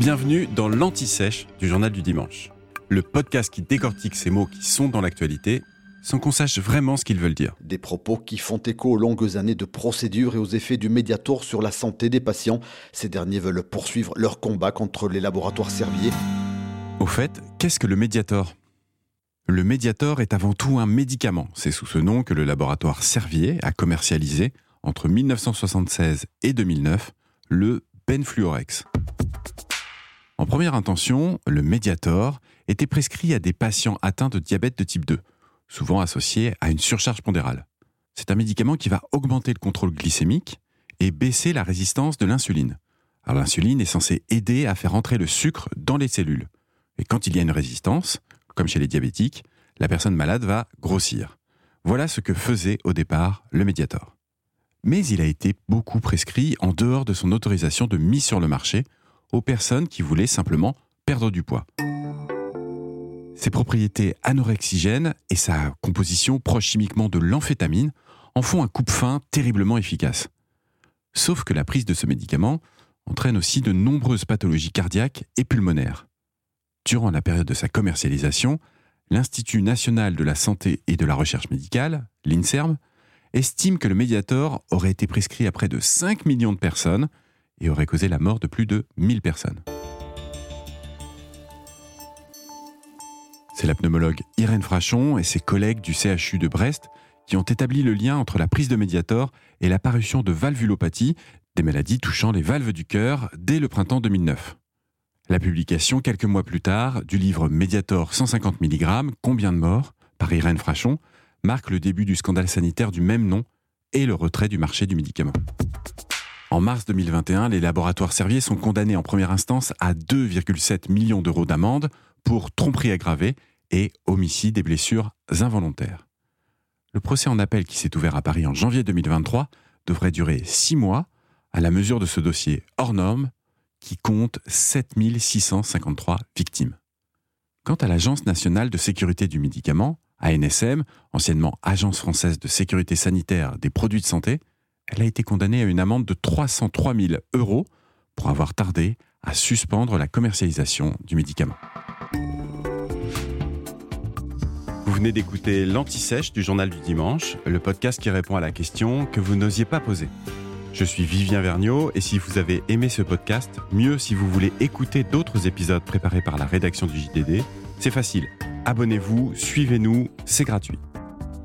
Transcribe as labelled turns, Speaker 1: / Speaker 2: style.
Speaker 1: Bienvenue dans l'Anti-Sèche du Journal du Dimanche, le podcast qui décortique ces mots qui sont dans l'actualité sans qu'on sache vraiment ce qu'ils veulent dire.
Speaker 2: Des propos qui font écho aux longues années de procédures et aux effets du Mediator sur la santé des patients. Ces derniers veulent poursuivre leur combat contre les laboratoires Servier.
Speaker 1: Au fait, qu'est-ce que le Mediator Le Mediator est avant tout un médicament. C'est sous ce nom que le laboratoire Servier a commercialisé, entre 1976 et 2009, le Benfluorex. En première intention, le Mediator était prescrit à des patients atteints de diabète de type 2, souvent associé à une surcharge pondérale. C'est un médicament qui va augmenter le contrôle glycémique et baisser la résistance de l'insuline. Alors l'insuline est censée aider à faire entrer le sucre dans les cellules. Et quand il y a une résistance, comme chez les diabétiques, la personne malade va grossir. Voilà ce que faisait au départ le Mediator. Mais il a été beaucoup prescrit en dehors de son autorisation de mise sur le marché aux personnes qui voulaient simplement perdre du poids. Ses propriétés anorexigènes et sa composition proche chimiquement de l'amphétamine en font un coupe-fin terriblement efficace. Sauf que la prise de ce médicament entraîne aussi de nombreuses pathologies cardiaques et pulmonaires. Durant la période de sa commercialisation, l'Institut national de la santé et de la recherche médicale, l'INSERM, estime que le Mediator aurait été prescrit à près de 5 millions de personnes et aurait causé la mort de plus de 1000 personnes. C'est la pneumologue Irène Frachon et ses collègues du CHU de Brest qui ont établi le lien entre la prise de Mediator et l'apparition de valvulopathie, des maladies touchant les valves du cœur, dès le printemps 2009. La publication, quelques mois plus tard, du livre Mediator 150 mg, Combien de morts par Irène Frachon, marque le début du scandale sanitaire du même nom et le retrait du marché du médicament. En mars 2021, les laboratoires Servier sont condamnés en première instance à 2,7 millions d'euros d'amende pour tromperie aggravée et homicide et blessures involontaires. Le procès en appel qui s'est ouvert à Paris en janvier 2023 devrait durer six mois à la mesure de ce dossier hors norme qui compte 7653 victimes. Quant à l'Agence nationale de sécurité du médicament, ANSM, anciennement Agence française de sécurité sanitaire des produits de santé, elle a été condamnée à une amende de 303 000 euros pour avoir tardé à suspendre la commercialisation du médicament. Vous venez d'écouter l'Anti-Sèche du Journal du Dimanche, le podcast qui répond à la question que vous n'osiez pas poser. Je suis Vivien Vergniaud et si vous avez aimé ce podcast, mieux si vous voulez écouter d'autres épisodes préparés par la rédaction du JDD, c'est facile. Abonnez-vous, suivez-nous, c'est gratuit.